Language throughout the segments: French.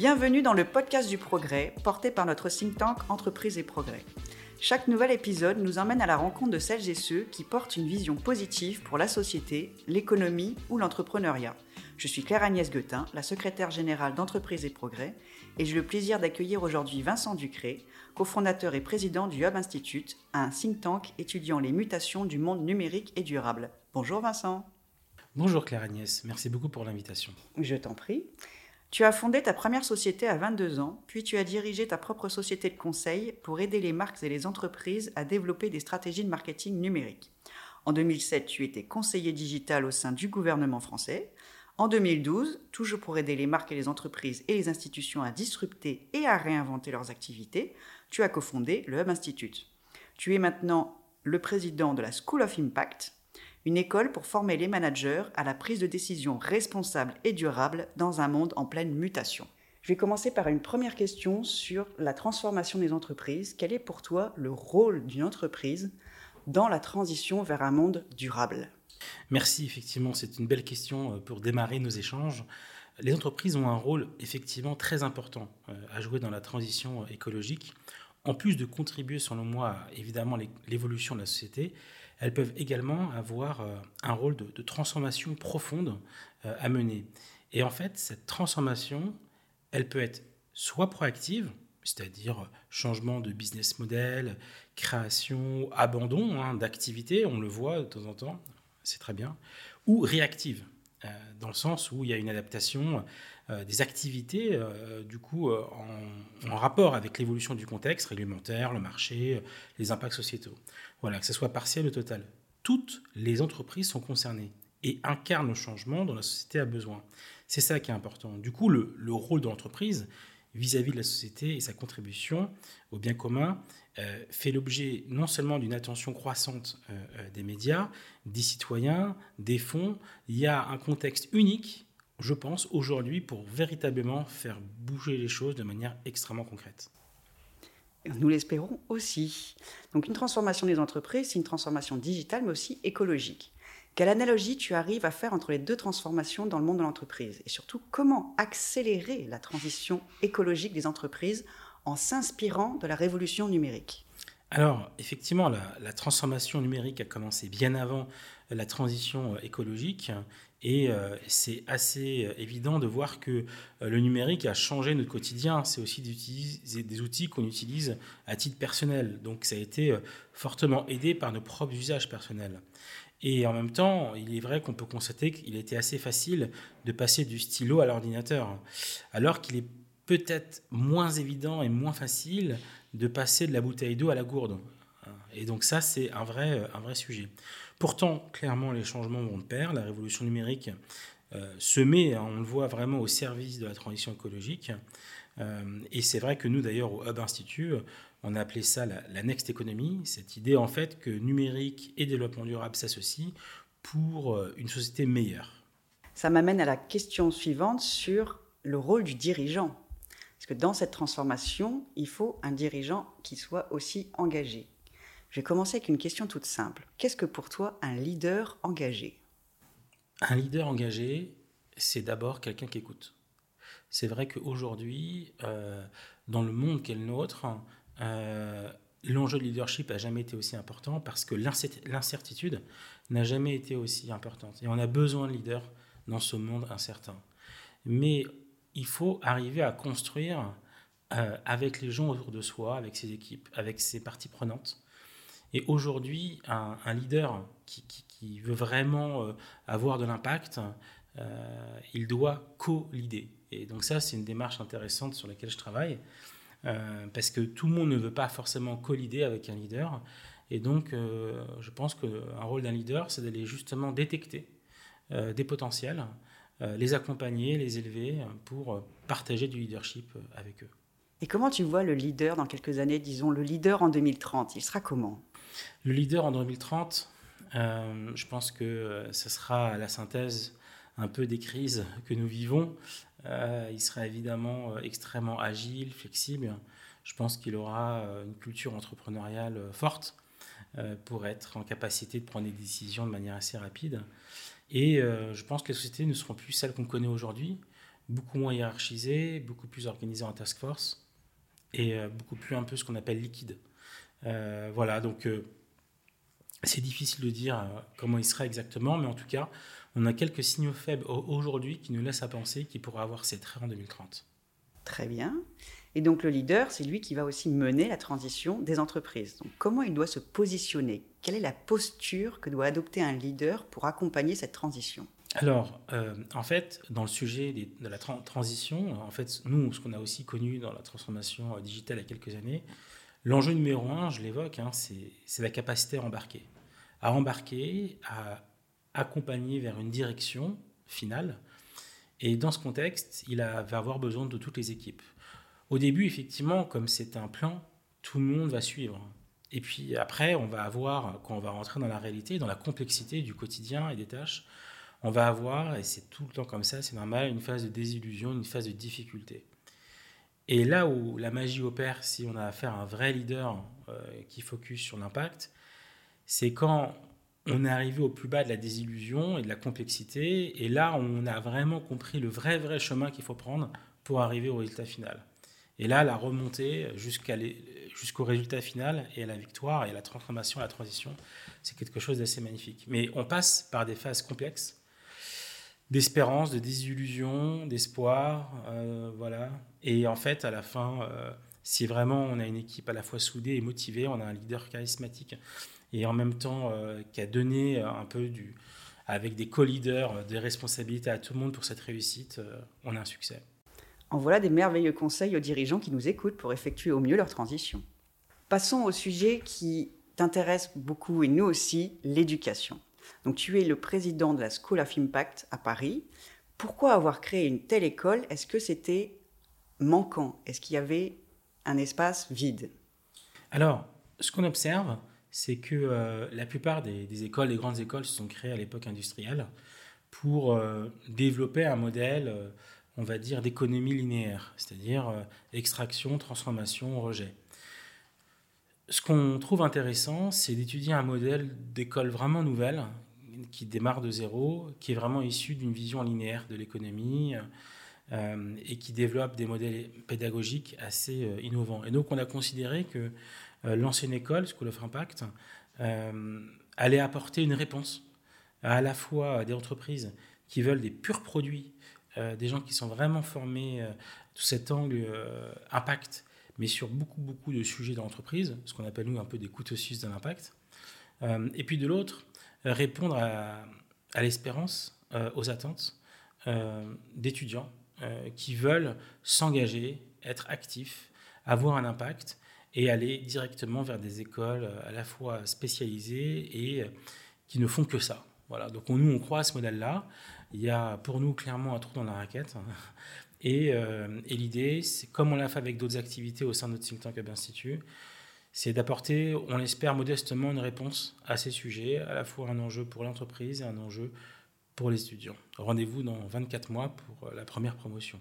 Bienvenue dans le podcast du progrès, porté par notre think tank Entreprise et Progrès. Chaque nouvel épisode nous emmène à la rencontre de celles et ceux qui portent une vision positive pour la société, l'économie ou l'entrepreneuriat. Je suis Claire Agnès Guetin, la secrétaire générale d'Entreprise et Progrès, et j'ai le plaisir d'accueillir aujourd'hui Vincent Ducré, cofondateur et président du Hub Institute, un think tank étudiant les mutations du monde numérique et durable. Bonjour Vincent. Bonjour Claire Agnès, merci beaucoup pour l'invitation. Je t'en prie. Tu as fondé ta première société à 22 ans, puis tu as dirigé ta propre société de conseil pour aider les marques et les entreprises à développer des stratégies de marketing numérique. En 2007, tu étais conseiller digital au sein du gouvernement français. En 2012, toujours pour aider les marques et les entreprises et les institutions à disrupter et à réinventer leurs activités, tu as cofondé le Hub Institute. Tu es maintenant le président de la School of Impact, une école pour former les managers à la prise de décision responsable et durable dans un monde en pleine mutation. Je vais commencer par une première question sur la transformation des entreprises. Quel est pour toi le rôle d'une entreprise dans la transition vers un monde durable? Merci, effectivement, c'est une belle question euh, pour démarrer nos échanges. Les entreprises ont un rôle effectivement très important euh, à jouer dans la transition euh, écologique. En plus de contribuer, selon moi, évidemment l'évolution de la société, elles peuvent également avoir euh, un rôle de, transformation profonde euh, à mener. Et en fait, cette transformation, elle peut être soit proactive, c'est-à-dire changement de business model, création, abandon hein, d'activités, on le voit de temps en temps, c'est très bien, ou réactive, euh, dans le sens où il y a une adaptation euh, des activités euh, du coup en, rapport avec l'évolution du contexte réglementaire, le marché, les impacts sociétaux. Voilà, que ce soit partiel ou total. Toutes les entreprises sont concernées et incarnent le changement dont la société a besoin. C'est ça qui est important. Du coup, le, le rôle de l'entreprise vis-à-vis de la société et sa contribution au bien commun euh, fait l'objet non seulement d'une attention croissante euh, euh, des médias, des citoyens, des fonds. Il y a un contexte unique, je pense, aujourd'hui pour véritablement faire bouger les choses de manière extrêmement concrète. Nous l'espérons aussi. Donc une transformation des entreprises, c'est une transformation digitale, mais aussi écologique. Quelle analogie tu arrives à faire entre les deux transformations dans le monde de l'entreprise? Et surtout, comment accélérer la transition écologique des entreprises en s'inspirant de la révolution numérique? Alors, effectivement, la, transformation numérique a commencé bien avant la transition euh, écologique et euh, c'est assez euh, évident de voir que le numérique a changé notre quotidien. C'est aussi des outils qu'on utilise à titre personnel. Donc, ça a été fortement aidé par nos propres usages personnels. Et en même temps, il est vrai qu'on peut constater qu'il était assez facile de passer du stylo à l'ordinateur, alors qu'il est peut-être moins évident et moins facile de passer de la bouteille d'eau à la gourde. Et donc ça, c'est un vrai, un vrai sujet. Pourtant, clairement, les changements vont de pair. La révolution numérique euh, se met, hein, on le voit vraiment au service de la transition écologique. Euh, et c'est vrai que nous, d'ailleurs, au Hub Institute, on a appelé ça la, Next Economy, cette idée en fait que numérique et développement durable s'associent pour euh, une société meilleure. Ça m'amène à la question suivante sur le rôle du dirigeant. Parce que dans cette transformation, il faut un dirigeant qui soit aussi engagé. Je vais commencer avec une question toute simple. Qu'est-ce que pour toi un leader engagé? Un leader engagé, c'est d'abord quelqu'un qui écoute. C'est vrai qu'aujourd'hui, euh, dans le monde qu'est le nôtre, euh, l'enjeu de leadership n'a jamais été aussi important parce que l'incertitude n'a jamais été aussi importante. Et on a besoin de leaders dans ce monde incertain. Mais il faut arriver à construire euh, avec les gens autour de soi, avec ses équipes, avec ses parties prenantes. Et aujourd'hui, un, leader qui, veut vraiment euh, avoir de l'impact, il doit co-leader. Et donc ça, c'est une démarche intéressante sur laquelle je travaille. Euh, parce que tout le monde ne veut pas forcément collider avec un leader. Et donc, euh, je pense qu'un rôle d'un leader, c'est d'aller justement détecter euh, des potentiels, les accompagner, les élever pour partager du leadership avec eux. Et comment tu vois le leader dans quelques années, disons le leader en 2030 Il sera comment? Le leader en 2030, je pense que ce sera la synthèse un peu des crises que nous vivons. Euh, il sera évidemment euh, extrêmement agile, flexible. Je pense qu'il aura euh, une culture entrepreneuriale forte pour être en capacité de prendre des décisions de manière assez rapide. Et je pense que les sociétés ne seront plus celles qu'on connaît aujourd'hui, beaucoup moins hiérarchisé, beaucoup plus organisé en task force et beaucoup plus un peu ce qu'on appelle liquide. voilà, donc c'est difficile de dire comment il sera exactement, mais en tout cas, on a quelques signaux faibles aujourd'hui qui nous laissent à penser qu'il pourra avoir ses traits en 2030. Très bien. Et donc le leader, c'est lui qui va aussi mener la transition des entreprises. Donc comment il doit se positionner? Quelle est la posture que doit adopter un leader pour accompagner cette transition? Alors, euh, en fait, dans le sujet de la transition, en fait, nous, ce qu'on a aussi connu dans la transformation euh, digitale il y a quelques années, l'enjeu numéro un, je l'évoque, hein, c'est la capacité à embarquer. À embarquer, à accompagner vers une direction finale. Et dans ce contexte, il va avoir besoin de toutes les équipes. Au début, effectivement, comme c'est un plan, tout le monde va suivre. Et puis après, on va avoir, quand on va rentrer dans la réalité, dans la complexité du quotidien et des tâches, on va avoir, et c'est tout le temps comme ça, c'est normal, une phase de désillusion, une phase de difficulté. Et là où la magie opère, si on a affaire à un vrai leader euh, qui focus sur l'impact, c'est quand on est arrivé au plus bas de la désillusion et de la complexité, et là on a vraiment compris le vrai, vrai chemin qu'il faut prendre pour arriver au résultat final. Et là, la remontée jusqu'au résultat final et à la victoire et à la transformation, à la transition, c'est quelque chose d'assez magnifique. Mais on passe par des phases complexes d'espérance, de désillusion, d'espoir, euh, voilà. Et en fait, à la fin, euh, si vraiment on a une équipe à la fois soudée et motivée, on a un leader charismatique et en même temps euh, qui a donné un peu du, avec des co-leaders, des responsabilités à tout le monde pour cette réussite, on a un succès. En voilà des merveilleux conseils aux dirigeants qui nous écoutent pour effectuer au mieux leur transition. Passons au sujet qui t'intéresse beaucoup et nous aussi, l'éducation. Donc tu es le président de la School of Impact à Paris. Pourquoi avoir créé une telle école? Est-ce que c'était manquant? Est-ce qu'il y avait un espace vide? Alors, ce qu'on observe, c'est que euh, la plupart des, écoles, des grandes écoles, se sont créées à l'époque industrielle pour euh, développer un modèle euh, on va dire, d'économie linéaire, c'est-à-dire extraction, transformation, rejet. Ce qu'on trouve intéressant, c'est d'étudier un modèle d'école vraiment nouvelle, qui démarre de zéro, qui est vraiment issu d'une vision linéaire de l'économie euh, et qui développe des modèles pédagogiques assez euh, innovants. Et donc on a considéré que l'ancienne école, School of Impact, allait apporter une réponse à la fois à des entreprises qui veulent des purs produits euh, des gens qui sont vraiment formés euh, sous cet angle euh, impact, mais sur beaucoup, beaucoup de sujets dans l'entreprise, ce qu'on appelle nous un peu des couteaux suisses de l'impact. et puis de l'autre, répondre à, l'espérance, aux attentes d'étudiants qui veulent s'engager, être actifs, avoir un impact et aller directement vers des écoles à la fois spécialisées et qui ne font que ça. Voilà, donc nous, on croit à ce modèle-là. Il y a pour nous clairement un trou dans la raquette. Euh, et, l'idée, comme on l'a fait avec d'autres activités au sein de notre think tank Hub Institute, c'est d'apporter, on l'espère modestement, une réponse à ces sujets, à la fois un enjeu pour l'entreprise et un enjeu pour les étudiants. Rendez-vous dans 24 mois pour euh, la première promotion.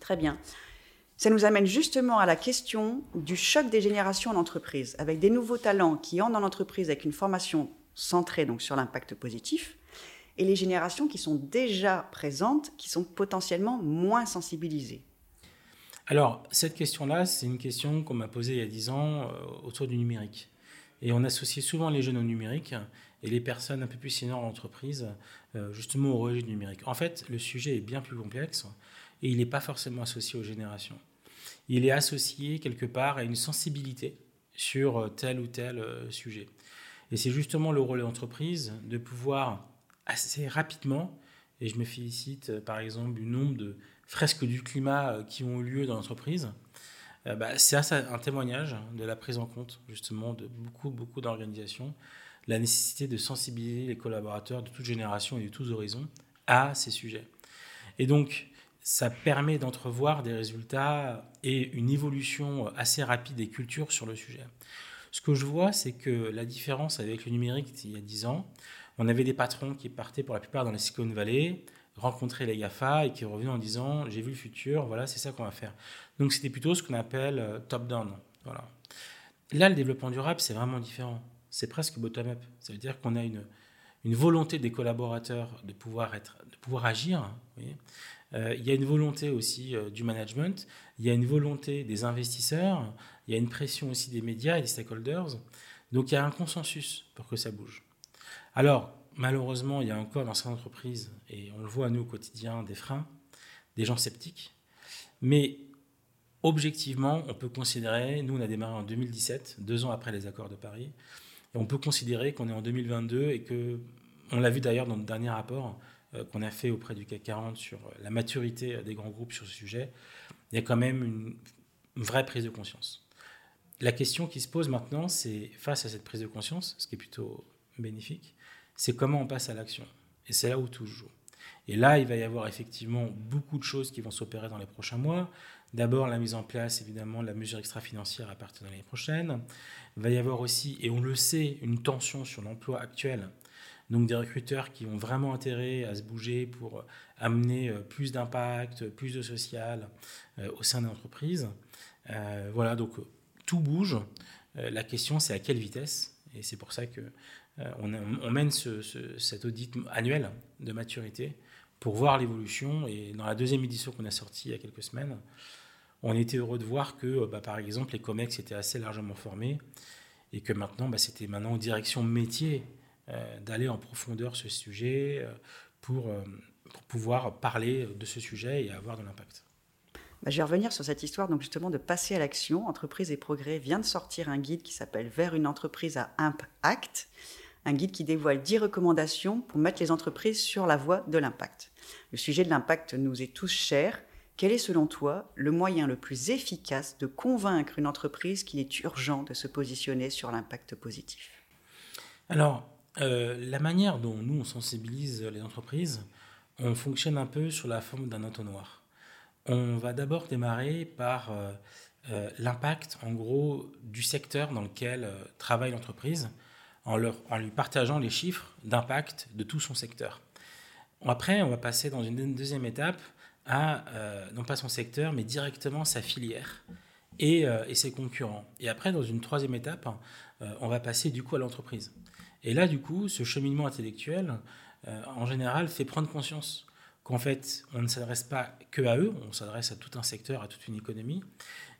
Très bien. Ça nous amène justement à la question du choc des générations en entreprise, avec des nouveaux talents qui entrent dans l'entreprise avec une formation centrée donc sur l'impact positif, et les générations qui sont déjà présentes, qui sont potentiellement moins sensibilisées Alors, cette question-là, c'est une question qu'on m'a posée il y a 10 ans euh, autour du numérique. Et on associait souvent les jeunes au numérique et les personnes un peu plus seniors en entreprise euh, justement au rejet du numérique. En fait, le sujet est bien plus complexe et il n'est pas forcément associé aux générations. Il est associé quelque part à une sensibilité sur euh, tel ou tel sujet. Et c'est justement le rôle de l'entreprise de pouvoir assez rapidement. Et je me félicite, euh, par exemple, du nombre de fresques du climat euh, qui ont eu lieu dans l'entreprise. Euh, bah, c'est un témoignage de la prise en compte, justement, de beaucoup, beaucoup d'organisations, la nécessité de sensibiliser les collaborateurs de toute génération et de tous horizons à ces sujets. Et donc, ça permet d'entrevoir des résultats et une évolution assez rapide des cultures sur le sujet. Ce que je vois, c'est que la différence avec le numérique il y a 10 ans, on avait des patrons qui partaient pour la plupart dans les Silicon Valley, rencontrer les GAFA et qui revenaient en disant j'ai vu le futur, voilà, c'est ça qu'on va faire. Donc c'était plutôt ce qu'on appelle euh, top-down. Voilà. Là, le développement durable, c'est vraiment différent. C'est presque bottom-up. Ça veut dire qu'on a une, une volonté des collaborateurs de pouvoir, être, de pouvoir agir. Euh, il y a une volonté aussi euh, du management, il y a une volonté des investisseurs, il y a une pression aussi des médias et des stakeholders. Donc il y a un consensus pour que ça bouge. Alors, malheureusement, il y a encore dans certaines entreprises, et on le voit nous au quotidien, des freins, des gens sceptiques. Mais objectivement, on peut considérer, nous on a démarré en 2017, deux ans après les accords de Paris, et on peut considérer qu'on est en 2022 et que, on l'a vu d'ailleurs dans le dernier rapport euh, qu'on a fait auprès du CAC 40 sur la maturité des grands groupes sur ce sujet, il y a quand même une, vraie prise de conscience. La question qui se pose maintenant, c'est face à cette prise de conscience, ce qui est plutôt bénéfique, c'est comment on passe à l'action. Et c'est là où tout joue. Et là, il va y avoir effectivement beaucoup de choses qui vont s'opérer dans les prochains mois. D'abord, la mise en place, évidemment, de la mesure extra-financière à partir de l'année prochaine. Il va y avoir aussi, et on le sait, une tension sur l'emploi actuel. Donc des recruteurs qui ont vraiment intérêt à se bouger pour amener euh, plus d'impact, plus de social euh, au sein de l'entreprise. Euh, voilà, donc tout bouge. la question, c'est à quelle vitesse? Et c'est pour ça que on, mène cet audit annuel de maturité pour voir l'évolution. Et dans la deuxième édition qu'on a sortie il y a quelques semaines, on était heureux de voir que, bah, par exemple, les COMEX étaient assez largement formés et que maintenant, bah, c'était maintenant en direction métier euh, d'aller en profondeur ce sujet euh, pour, euh, pour, pouvoir parler de ce sujet et avoir de l'impact. Bah, je vais revenir sur cette histoire donc justement de passer à l'action. Entreprise et Progrès vient de sortir un guide qui s'appelle Vers une entreprise à impact, un guide qui dévoile 10 recommandations pour mettre les entreprises sur la voie de l'impact. Le sujet de l'impact nous est tous cher. Quel est selon toi le moyen le plus efficace de convaincre une entreprise qu'il est urgent de se positionner sur l'impact positif? Alors, euh, la manière dont nous, on sensibilise les entreprises, on fonctionne un peu sur la forme d'un entonnoir. On va d'abord démarrer par euh, euh, l'impact, en gros, du secteur dans lequel travaille l'entreprise, en, en lui partageant les chiffres d'impact de tout son secteur. Après, on va passer dans une deuxième étape à, non pas son secteur, mais directement sa filière et, et, ses concurrents. Et après, dans une troisième étape, on va passer du coup à l'entreprise. Et là, du coup, ce cheminement intellectuel, euh, en général, fait prendre conscience qu'en fait, on ne s'adresse pas que à eux, on s'adresse à tout un secteur, à toute une économie,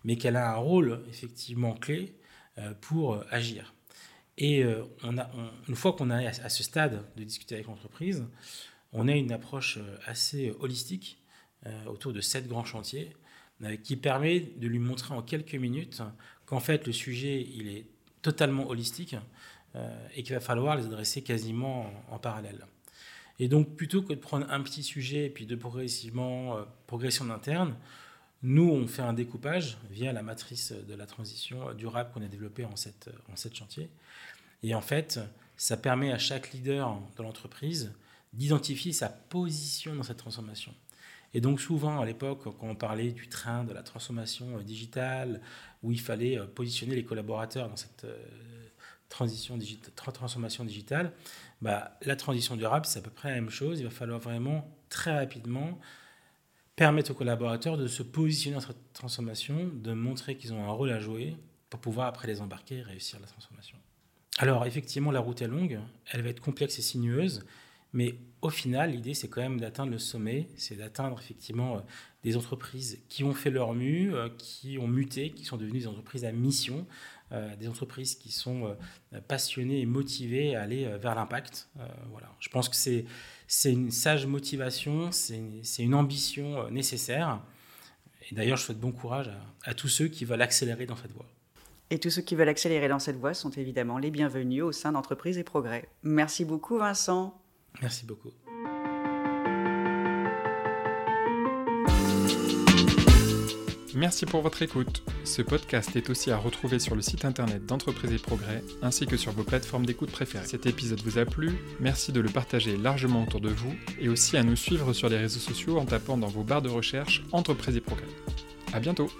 mais qu'elle a un rôle effectivement clé euh, pour euh, agir. Et a, une fois qu'on est à ce stade de discuter avec l'entreprise, on a une approche assez holistique autour de sept grands chantiers qui permet de lui montrer en quelques minutes qu'en fait le sujet il est totalement holistique euh, et qu'il va falloir les adresser quasiment en, parallèle. Et donc, plutôt que de prendre un petit sujet et puis de progressivement, euh, progression interne, nous, on fait un découpage via la matrice de la transition durable qu'on a développée en sept, en sept chantiers. Et en fait, ça permet à chaque leader de l'entreprise d'identifier sa position dans cette transformation. Et donc souvent, à l'époque, quand on parlait du train de la transformation digitale, où il fallait positionner les collaborateurs dans cette transition digitale, transformation digitale, bah, la transition durable, c'est à peu près la même chose. Il va falloir vraiment très rapidement permettre aux collaborateurs de se positionner dans cette transformation, de montrer qu'ils ont un rôle à jouer pour pouvoir après les embarquer et réussir la transformation. Alors effectivement, la route est longue, elle va être complexe et sinueuse, mais au final, l'idée, c'est quand même d'atteindre le sommet, c'est d'atteindre effectivement euh, des entreprises qui ont fait leur mue, euh, qui ont muté, qui sont devenues des entreprises à mission, euh, des entreprises qui sont passionnées et motivées à aller vers l'impact. voilà. Je pense que c'est, c'est une sage motivation, c'est, c'est une ambition nécessaire. Et d'ailleurs, je souhaite bon courage à tous ceux qui veulent accélérer dans cette voie. Et tous ceux qui veulent accélérer dans cette voie sont évidemment les bienvenus au sein d'Entreprise et Progrès. Merci beaucoup Vincent. Merci beaucoup. Merci pour votre écoute. Ce podcast est aussi à retrouver sur le site internet d'Entreprise et Progrès ainsi que sur vos plateformes d'écoute préférées. Cet épisode vous a plu, merci de le partager largement autour de vous et aussi à nous suivre sur les réseaux sociaux en tapant dans vos barres de recherche Entreprise et Progrès. À bientôt!